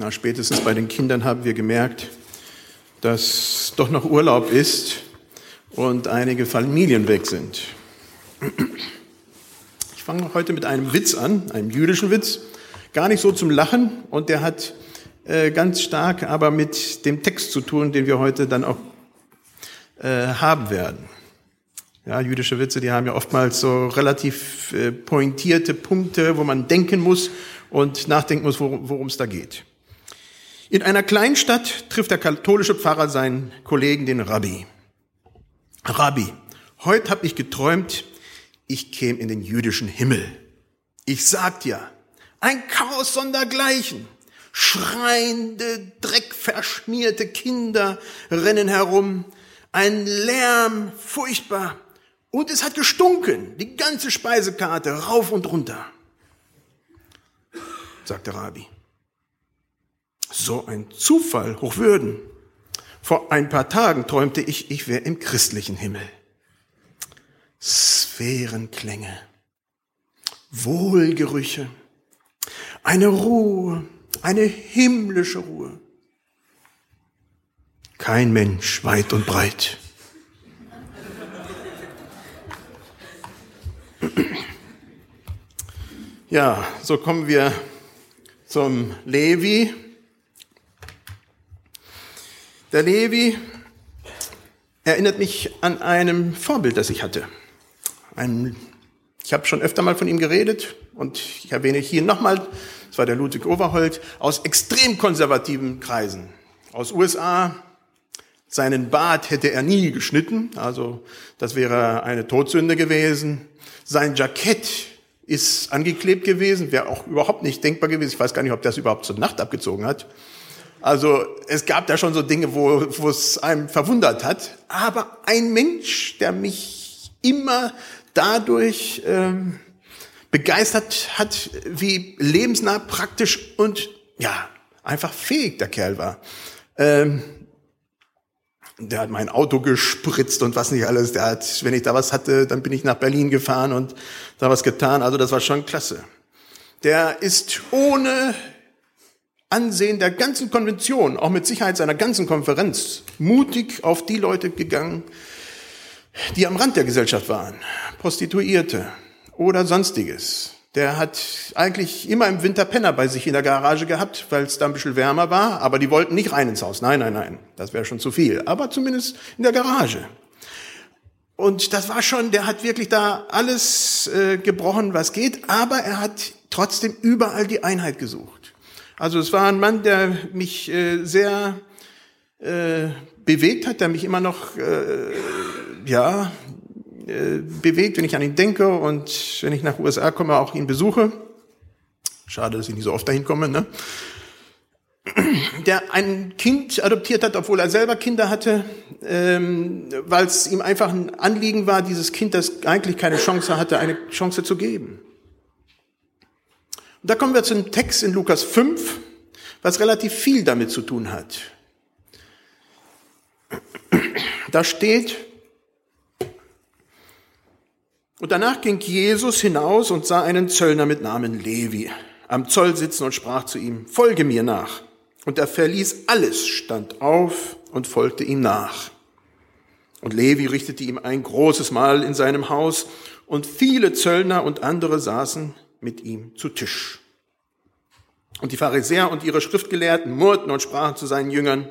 Na, spätestens bei den Kindern haben wir gemerkt, dass doch noch Urlaub ist und einige Familien weg sind. Ich fange heute mit einem Witz an, einem jüdischen Witz, gar nicht so zum Lachen und der hat äh, ganz stark aber mit dem Text zu tun, den wir heute dann auch äh, haben werden. Ja, jüdische Witze, die haben ja oftmals so relativ äh, pointierte Punkte, wo man denken muss und nachdenken muss, worum es da geht. In einer Kleinstadt trifft der katholische Pfarrer seinen Kollegen, den Rabbi. Rabbi, heute habe ich geträumt, ich käme in den jüdischen Himmel. Ich sag dir, ein Chaos sondergleichen. Schreiende, dreckverschmierte Kinder rennen herum. Ein Lärm, furchtbar. Und es hat gestunken, die ganze Speisekarte rauf und runter, sagt der Rabbi. So ein Zufall, Hochwürden. Vor ein paar Tagen träumte ich, ich wäre im christlichen Himmel. Sphärenklänge, Wohlgerüche, eine Ruhe, eine himmlische Ruhe. Kein Mensch weit und breit. Ja, so kommen wir zum Levi. Der Levi erinnert mich an einem Vorbild, das ich hatte. Ein, ich habe schon öfter mal von ihm geredet und ich erwähne hier nochmal, das war der Ludwig Overholt, aus extrem konservativen Kreisen. Aus USA, seinen Bart hätte er nie geschnitten, also das wäre eine Todsünde gewesen. Sein Jackett ist angeklebt gewesen, wäre auch überhaupt nicht denkbar gewesen. Ich weiß gar nicht, ob das überhaupt zur Nacht abgezogen hat. Also es gab da schon so Dinge, wo, es einem verwundert hat. Aber ein Mensch, der mich immer dadurch ähm, begeistert hat, wie lebensnah, praktisch und ja, einfach fähig der Kerl war. Ähm, der hat mein Auto gespritzt und was nicht alles. Der hat, wenn ich da was hatte, dann bin ich nach Berlin gefahren und da was getan. Also das war schon klasse. Der ist ohne Ansehen der ganzen Konvention, auch mit Sicherheit seiner ganzen Konferenz, mutig auf die Leute gegangen, die am Rand der Gesellschaft waren. Prostituierte, oder sonstiges. Der hat eigentlich immer im Winter Penner bei sich in der Garage gehabt, weil es da ein bisschen wärmer war, aber die wollten nicht rein ins Haus. Nein, nein, nein, das wäre schon zu viel. Aber zumindest in der Garage. Und das war schon, der hat wirklich da alles äh, gebrochen, was geht, aber er hat trotzdem überall die Einheit gesucht. Also es war ein Mann, der mich äh, sehr äh, bewegt hat, der mich immer noch äh, ja äh, bewegt, wenn ich an ihn denke und wenn ich nach USA komme, auch ihn besuche. Schade, dass ich nicht so oft dahin komme. Ne? Der ein Kind adoptiert hat, obwohl er selber Kinder hatte, ähm, weil es ihm einfach ein Anliegen war, dieses Kind, das eigentlich keine Chance hatte, eine Chance zu geben. Und da kommen wir zum Text in Lukas 5, was relativ viel damit zu tun hat. Da steht, und danach ging Jesus hinaus und sah einen Zöllner mit Namen Levi am Zoll sitzen und sprach zu ihm, folge mir nach. Und er verließ alles, stand auf und folgte ihm nach. Und Levi richtete ihm ein großes Mahl in seinem Haus, und viele Zöllner und andere saßen mit ihm zu Tisch. Und die Pharisäer und ihre Schriftgelehrten murrten und sprachen zu seinen Jüngern,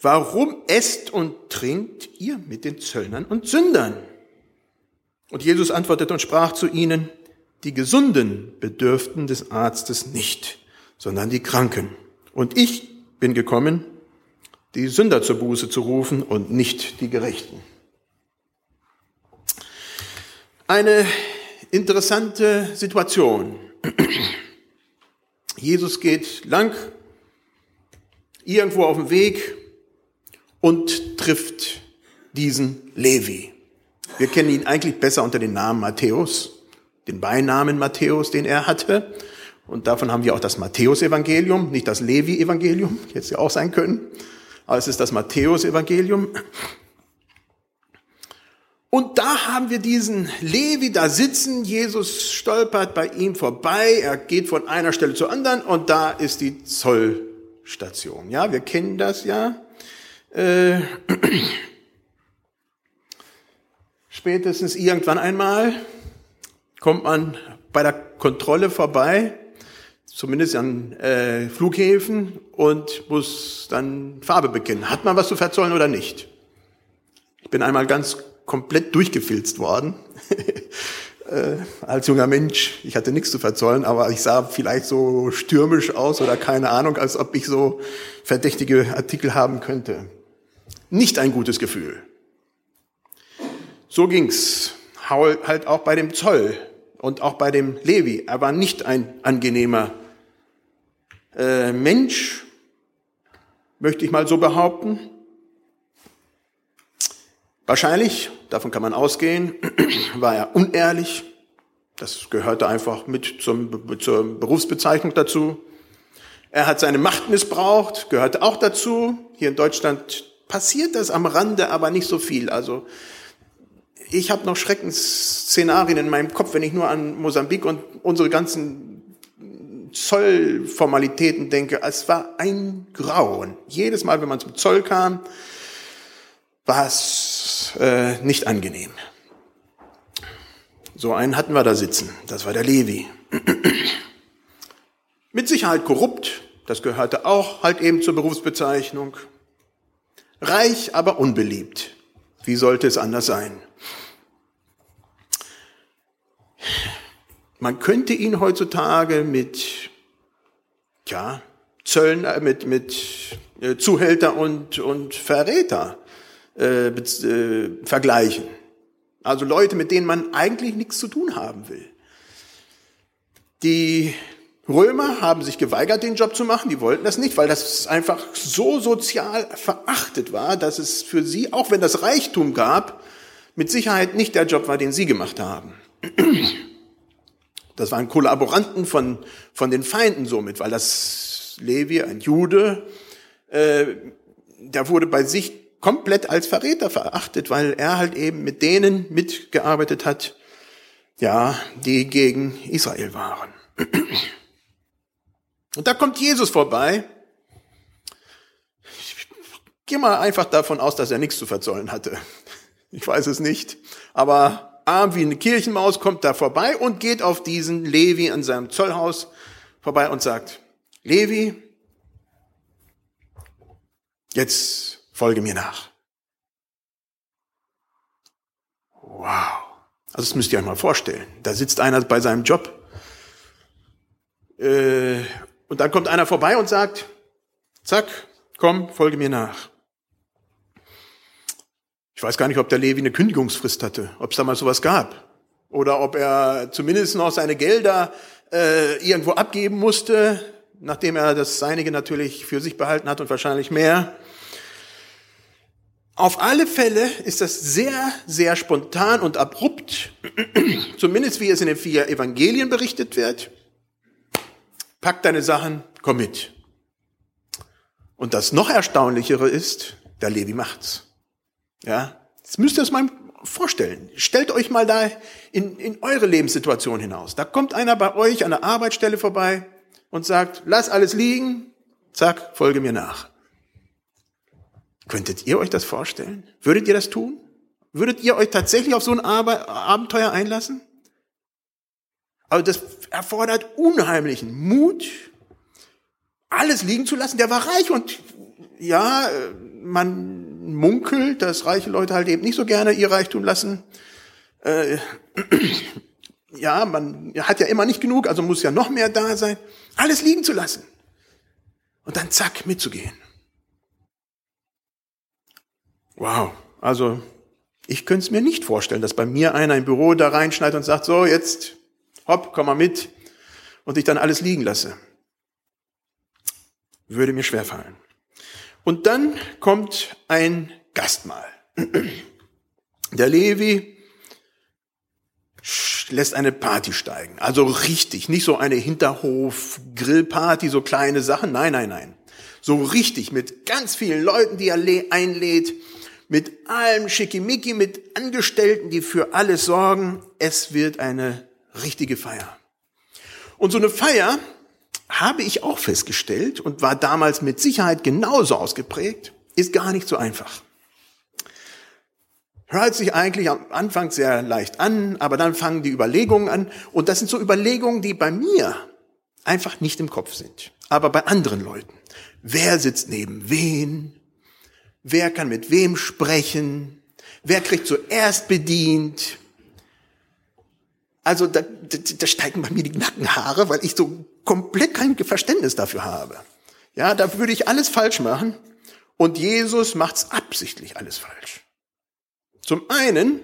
warum esst und trinkt ihr mit den Zöllnern und Sündern? Und Jesus antwortete und sprach zu ihnen, die Gesunden bedürften des Arztes nicht, sondern die Kranken. Und ich bin gekommen, die Sünder zur Buße zu rufen und nicht die Gerechten. Eine interessante Situation. Jesus geht lang irgendwo auf dem Weg und trifft diesen Levi. Wir kennen ihn eigentlich besser unter dem Namen Matthäus, den Beinamen Matthäus, den er hatte. Und davon haben wir auch das Matthäus-Evangelium, nicht das Levi-Evangelium, hätte es ja auch sein können. Aber es ist das Matthäus-Evangelium. Und da haben wir diesen Levi da sitzen. Jesus stolpert bei ihm vorbei. Er geht von einer Stelle zur anderen und da ist die Zoll, Endstation. Ja, wir kennen das ja. Äh, spätestens irgendwann einmal kommt man bei der Kontrolle vorbei, zumindest an äh, Flughäfen, und muss dann Farbe bekennen. Hat man was zu verzollen oder nicht? Ich bin einmal ganz komplett durchgefilzt worden. äh, als junger Mensch. Ich hatte nichts zu verzollen, aber ich sah vielleicht so stürmisch aus oder keine Ahnung, als ob ich so verdächtige Artikel haben könnte. Nicht ein gutes Gefühl. So ging's halt auch bei dem Zoll und auch bei dem Levi. Er war nicht ein angenehmer äh, Mensch, möchte ich mal so behaupten. Wahrscheinlich, davon kann man ausgehen, war er unehrlich. Das gehörte einfach mit zum, zur Berufsbezeichnung dazu. Er hat seine Macht missbraucht, gehörte auch dazu. Hier in Deutschland passiert das am Rande, aber nicht so viel. Also ich habe noch Schreckensszenarien in meinem Kopf, wenn ich nur an Mosambik und unsere ganzen Zollformalitäten denke. Es war ein Grauen. Jedes Mal, wenn man zum Zoll kam, war es äh, nicht angenehm. So einen hatten wir da sitzen. Das war der Levi. Mit Sicherheit korrupt. Das gehörte auch halt eben zur Berufsbezeichnung. Reich, aber unbeliebt. Wie sollte es anders sein? Man könnte ihn heutzutage mit, ja, Zöllner, mit, mit äh, Zuhälter und, und Verräter äh, äh, vergleichen. Also Leute, mit denen man eigentlich nichts zu tun haben will. Die Römer haben sich geweigert, den Job zu machen. Die wollten das nicht, weil das einfach so sozial verachtet war, dass es für sie, auch wenn das Reichtum gab, mit Sicherheit nicht der Job war, den sie gemacht haben. Das waren Kollaboranten von, von den Feinden somit, weil das Levi, ein Jude, äh, der wurde bei sich komplett als Verräter verachtet, weil er halt eben mit denen mitgearbeitet hat, ja, die gegen Israel waren. Und da kommt Jesus vorbei. Ich gehe mal einfach davon aus, dass er nichts zu verzollen hatte. Ich weiß es nicht. Aber arm wie eine Kirchenmaus kommt da vorbei und geht auf diesen Levi an seinem Zollhaus vorbei und sagt, Levi, jetzt folge mir nach. Wow. Also das müsst ihr euch mal vorstellen. Da sitzt einer bei seinem Job äh, und dann kommt einer vorbei und sagt, zack, komm, folge mir nach. Ich weiß gar nicht, ob der Levi eine Kündigungsfrist hatte, ob es damals sowas gab. Oder ob er zumindest noch seine Gelder äh, irgendwo abgeben musste, nachdem er das Seinige natürlich für sich behalten hat und wahrscheinlich mehr. Auf alle Fälle ist das sehr, sehr spontan und abrupt, zumindest wie es in den vier Evangelien berichtet wird. Pack deine Sachen, komm mit. Und das noch erstaunlichere ist, der Levi macht's. Ja, das müsst ihr euch mal vorstellen. Stellt euch mal da in, in eure Lebenssituation hinaus. Da kommt einer bei euch an der Arbeitsstelle vorbei und sagt, lass alles liegen, zack, folge mir nach. Könntet ihr euch das vorstellen? Würdet ihr das tun? Würdet ihr euch tatsächlich auf so ein Abenteuer einlassen? Aber das erfordert unheimlichen Mut, alles liegen zu lassen. Der war reich und ja, man munkelt, dass reiche Leute halt eben nicht so gerne ihr Reichtum lassen. Äh, ja, man hat ja immer nicht genug, also muss ja noch mehr da sein. Alles liegen zu lassen. Und dann zack, mitzugehen. Wow, also ich könnte es mir nicht vorstellen, dass bei mir einer im Büro da reinschneidet und sagt, so jetzt, hopp, komm mal mit und ich dann alles liegen lasse. Würde mir schwerfallen. Und dann kommt ein Gastmahl. Der Levi lässt eine Party steigen. Also richtig, nicht so eine Hinterhof-Grillparty, so kleine Sachen. Nein, nein, nein. So richtig mit ganz vielen Leuten, die er einlädt mit allem Schickimicki, mit Angestellten, die für alles sorgen. Es wird eine richtige Feier. Und so eine Feier habe ich auch festgestellt und war damals mit Sicherheit genauso ausgeprägt, ist gar nicht so einfach. Hört sich eigentlich am Anfang sehr leicht an, aber dann fangen die Überlegungen an. Und das sind so Überlegungen, die bei mir einfach nicht im Kopf sind, aber bei anderen Leuten. Wer sitzt neben wen? Wer kann mit wem sprechen? Wer kriegt zuerst bedient? Also da, da, da steigen bei mir die Nackenhaare, weil ich so komplett kein Verständnis dafür habe. Ja, da würde ich alles falsch machen. Und Jesus macht's absichtlich alles falsch. Zum einen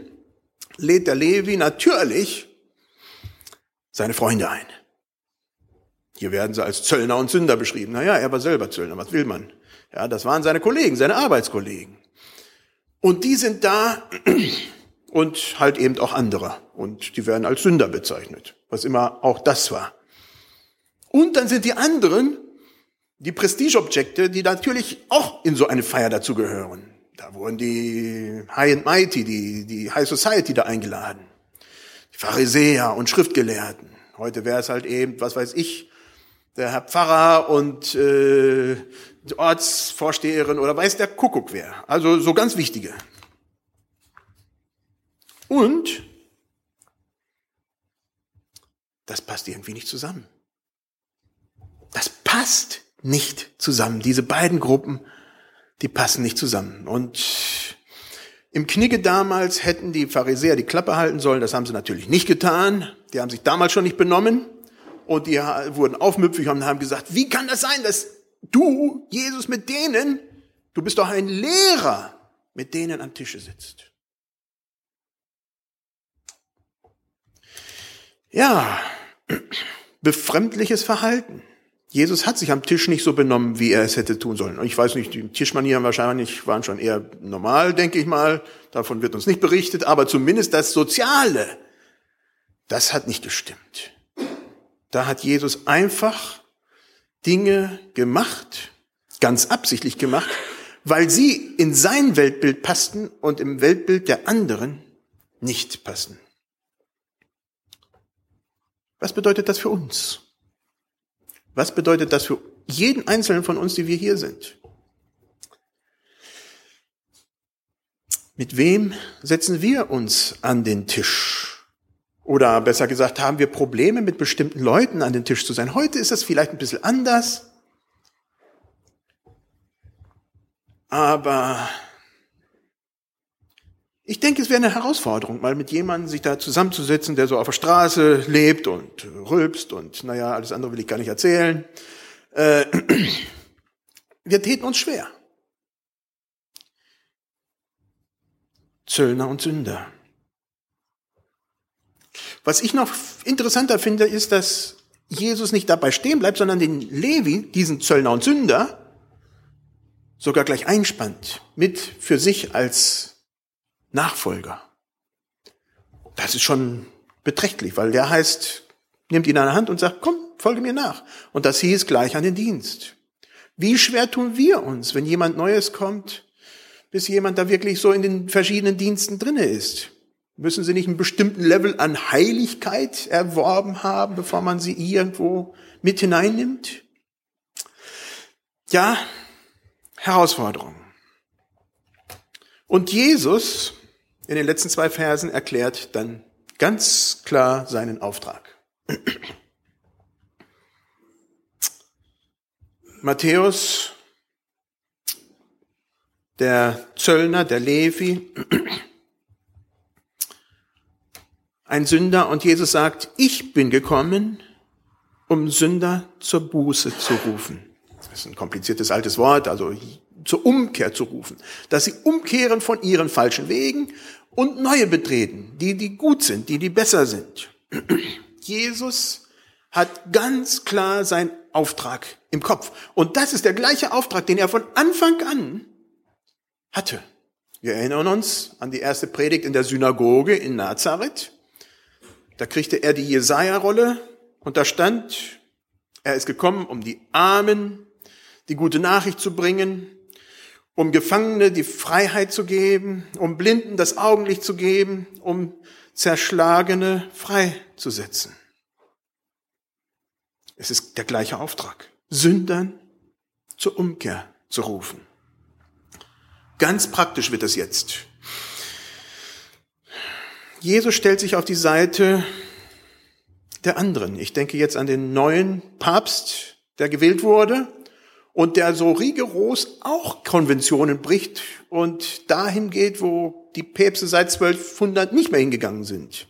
lädt der Levi natürlich seine Freunde ein. Hier werden sie als Zöllner und Sünder beschrieben. Naja, er war selber Zöllner, was will man? Ja, das waren seine Kollegen, seine Arbeitskollegen. Und die sind da und halt eben auch andere. Und die werden als Sünder bezeichnet, was immer auch das war. Und dann sind die anderen, die Prestigeobjekte, die natürlich auch in so eine Feier dazugehören. Da wurden die High and Mighty, die, die High Society da eingeladen. Die Pharisäer und Schriftgelehrten. Heute wäre es halt eben, was weiß ich, der Herr Pfarrer und äh, die Ortsvorsteherin oder weiß der Kuckuck wer. Also so ganz wichtige. Und das passt irgendwie nicht zusammen. Das passt nicht zusammen. Diese beiden Gruppen die passen nicht zusammen. Und im Knigge damals hätten die Pharisäer die Klappe halten sollen, das haben sie natürlich nicht getan. Die haben sich damals schon nicht benommen und die wurden aufmüpfig und haben gesagt, wie kann das sein, dass du, Jesus, mit denen, du bist doch ein Lehrer, mit denen am Tische sitzt. Ja, befremdliches Verhalten. Jesus hat sich am Tisch nicht so benommen, wie er es hätte tun sollen. Ich weiß nicht, die Tischmanieren wahrscheinlich waren schon eher normal, denke ich mal. Davon wird uns nicht berichtet, aber zumindest das Soziale, das hat nicht gestimmt. Da hat Jesus einfach Dinge gemacht, ganz absichtlich gemacht, weil sie in sein Weltbild passten und im Weltbild der anderen nicht passen. Was bedeutet das für uns? Was bedeutet das für jeden einzelnen von uns, die wir hier sind? Mit wem setzen wir uns an den Tisch? Oder besser gesagt, haben wir Probleme mit bestimmten Leuten an den Tisch zu sein? Heute ist das vielleicht ein bisschen anders. Aber ich denke, es wäre eine Herausforderung, mal mit jemandem sich da zusammenzusetzen, der so auf der Straße lebt und rülpst und naja, alles andere will ich gar nicht erzählen. Äh, wir täten uns schwer. Zöllner und Sünder. Was ich noch interessanter finde, ist, dass Jesus nicht dabei stehen bleibt, sondern den Levi, diesen Zöllner und Sünder, sogar gleich einspannt, mit für sich als Nachfolger. Das ist schon beträchtlich, weil der heißt, nimmt ihn an der Hand und sagt, komm, folge mir nach. Und das hieß gleich an den Dienst. Wie schwer tun wir uns, wenn jemand Neues kommt, bis jemand da wirklich so in den verschiedenen Diensten drinne ist? Müssen sie nicht einen bestimmten Level an Heiligkeit erworben haben, bevor man sie irgendwo mit hineinnimmt? Ja, Herausforderung. Und Jesus in den letzten zwei Versen erklärt dann ganz klar seinen Auftrag. Matthäus, der Zöllner, der Levi, ein Sünder und Jesus sagt, ich bin gekommen, um Sünder zur Buße zu rufen. Das ist ein kompliziertes altes Wort, also zur Umkehr zu rufen, dass sie umkehren von ihren falschen Wegen und neue betreten, die, die gut sind, die, die besser sind. Jesus hat ganz klar seinen Auftrag im Kopf. Und das ist der gleiche Auftrag, den er von Anfang an hatte. Wir erinnern uns an die erste Predigt in der Synagoge in Nazareth. Da kriegte er die Jesaja-Rolle und da stand, er ist gekommen, um die Armen die gute Nachricht zu bringen, um Gefangene die Freiheit zu geben, um Blinden das Augenlicht zu geben, um Zerschlagene freizusetzen. Es ist der gleiche Auftrag. Sündern zur Umkehr zu rufen. Ganz praktisch wird es jetzt. Jesus stellt sich auf die Seite der anderen. Ich denke jetzt an den neuen Papst, der gewählt wurde und der so rigoros auch Konventionen bricht und dahin geht, wo die Päpste seit 1200 nicht mehr hingegangen sind.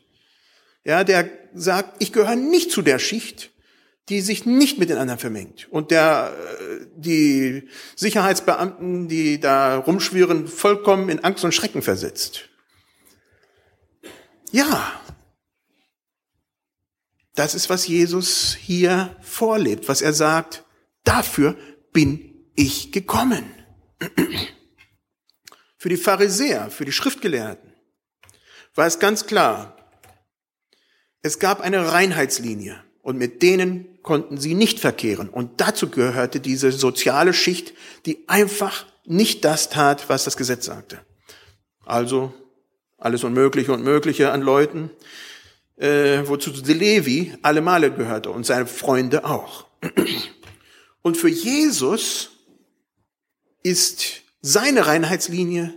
Ja, der sagt, ich gehöre nicht zu der Schicht, die sich nicht mit den anderen vermengt. Und der, äh, die Sicherheitsbeamten, die da rumschwirren, vollkommen in Angst und Schrecken versetzt. Ja, das ist, was Jesus hier vorlebt, was er sagt, dafür bin ich gekommen. Für die Pharisäer, für die Schriftgelehrten war es ganz klar, es gab eine Reinheitslinie und mit denen konnten sie nicht verkehren. Und dazu gehörte diese soziale Schicht, die einfach nicht das tat, was das Gesetz sagte. Also alles Unmögliche und Mögliche an Leuten, äh, wozu Levi alle Male gehörte und seine Freunde auch. Und für Jesus ist seine Reinheitslinie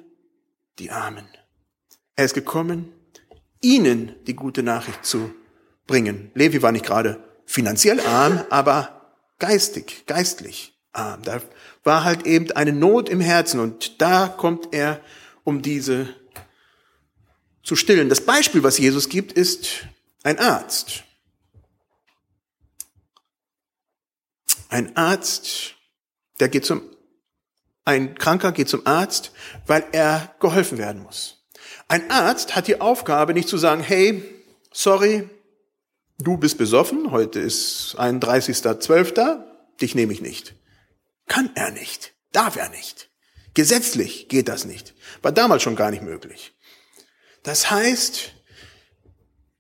die Armen. Er ist gekommen, ihnen die gute Nachricht zu bringen. Levi war nicht gerade finanziell arm, aber geistig, geistlich arm. Da war halt eben eine Not im Herzen und da kommt er, um diese zu stillen. Das Beispiel, was Jesus gibt, ist ein Arzt. Ein Arzt, der geht zum, ein Kranker geht zum Arzt, weil er geholfen werden muss. Ein Arzt hat die Aufgabe, nicht zu sagen, hey, sorry, du bist besoffen, heute ist 31.12., dich nehme ich nicht. Kann er nicht, darf er nicht. Gesetzlich geht das nicht. War damals schon gar nicht möglich. Das heißt,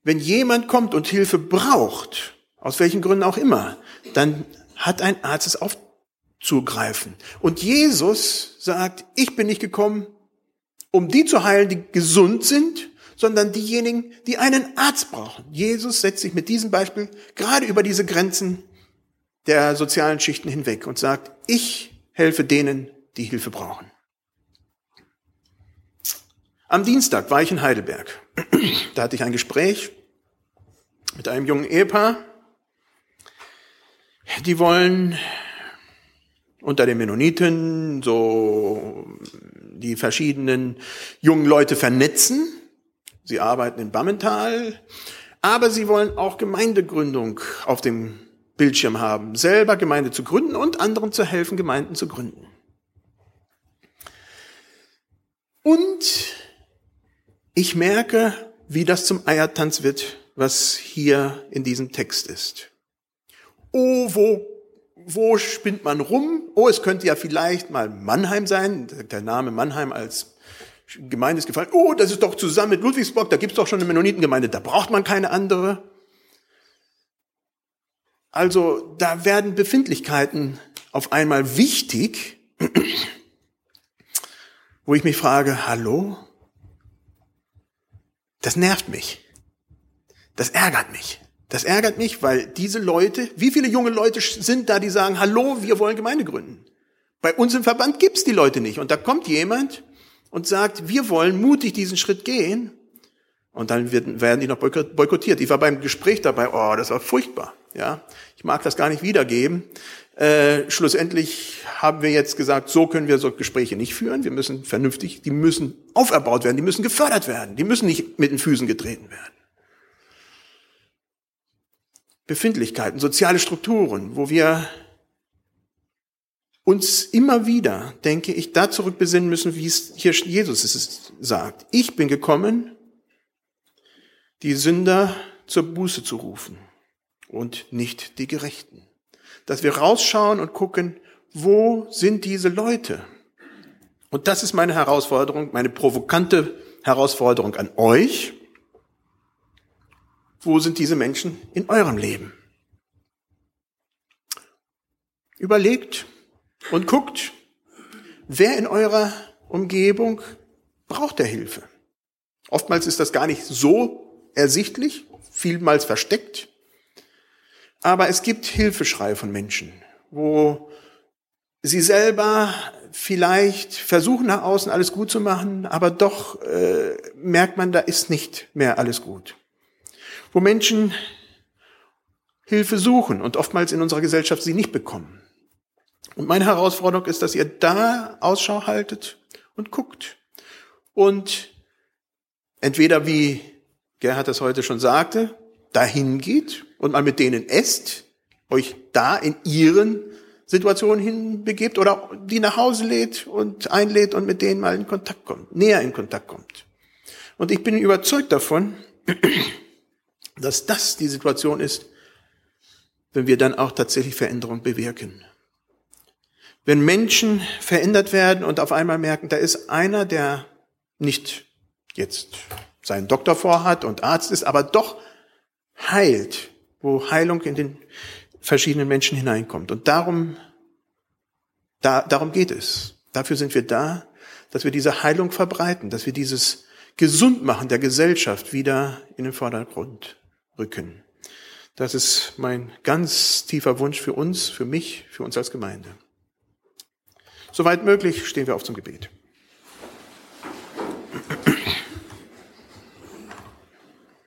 wenn jemand kommt und Hilfe braucht, aus welchen Gründen auch immer, dann hat ein Arzt es aufzugreifen. Und Jesus sagt, ich bin nicht gekommen, um die zu heilen, die gesund sind, sondern diejenigen, die einen Arzt brauchen. Jesus setzt sich mit diesem Beispiel gerade über diese Grenzen der sozialen Schichten hinweg und sagt, ich helfe denen, die Hilfe brauchen. Am Dienstag war ich in Heidelberg. Da hatte ich ein Gespräch mit einem jungen Ehepaar, die wollen unter den Mennoniten so die verschiedenen jungen Leute vernetzen. Sie arbeiten in Bammental, aber sie wollen auch Gemeindegründung auf dem Bildschirm haben, selber Gemeinde zu gründen und anderen zu helfen, Gemeinden zu gründen. Und ich merke, wie das zum Eiertanz wird, was hier in diesem Text ist. Oh, wo, wo spinnt man rum? Oh, es könnte ja vielleicht mal Mannheim sein. Der Name Mannheim als Gemeinde ist gefallen. Oh, das ist doch zusammen mit Ludwigsburg, da gibt's doch schon eine Mennonitengemeinde, da braucht man keine andere. Also da werden Befindlichkeiten auf einmal wichtig, wo ich mich frage, hallo? Das nervt mich. Das ärgert mich. Das ärgert mich, weil diese Leute, wie viele junge Leute sind da, die sagen, hallo, wir wollen Gemeinde gründen. Bei uns im Verband gibt's die Leute nicht. Und da kommt jemand und sagt, wir wollen mutig diesen Schritt gehen. Und dann werden die noch boykottiert. Ich war beim Gespräch dabei, oh, das war furchtbar. Ja, ich mag das gar nicht wiedergeben. Äh, schlussendlich haben wir jetzt gesagt, so können wir so Gespräche nicht führen. Wir müssen vernünftig, die müssen auferbaut werden, die müssen gefördert werden, die müssen nicht mit den Füßen getreten werden. Befindlichkeiten, soziale Strukturen, wo wir uns immer wieder, denke ich, da zurückbesinnen müssen, wie es hier Jesus es sagt. Ich bin gekommen, die Sünder zur Buße zu rufen und nicht die Gerechten. Dass wir rausschauen und gucken, wo sind diese Leute? Und das ist meine Herausforderung, meine provokante Herausforderung an euch, wo sind diese Menschen in eurem Leben? Überlegt und guckt, wer in eurer Umgebung braucht der Hilfe. Oftmals ist das gar nicht so ersichtlich, vielmals versteckt. Aber es gibt Hilfeschreie von Menschen, wo sie selber vielleicht versuchen nach außen alles gut zu machen, aber doch äh, merkt man, da ist nicht mehr alles gut. Wo Menschen Hilfe suchen und oftmals in unserer Gesellschaft sie nicht bekommen. Und meine Herausforderung ist, dass ihr da Ausschau haltet und guckt. Und entweder, wie Gerhard das heute schon sagte, dahin geht und mal mit denen esst, euch da in ihren Situationen hinbegebt oder die nach Hause lädt und einlädt und mit denen mal in Kontakt kommt, näher in Kontakt kommt. Und ich bin überzeugt davon, dass das die Situation ist, wenn wir dann auch tatsächlich Veränderung bewirken. Wenn Menschen verändert werden und auf einmal merken, da ist einer, der nicht jetzt seinen Doktor vorhat und Arzt ist, aber doch heilt, wo Heilung in den verschiedenen Menschen hineinkommt. Und darum, da, darum geht es. Dafür sind wir da, dass wir diese Heilung verbreiten, dass wir dieses Gesundmachen der Gesellschaft wieder in den Vordergrund rücken. Das ist mein ganz tiefer Wunsch für uns, für mich, für uns als Gemeinde. Soweit möglich stehen wir auf zum Gebet.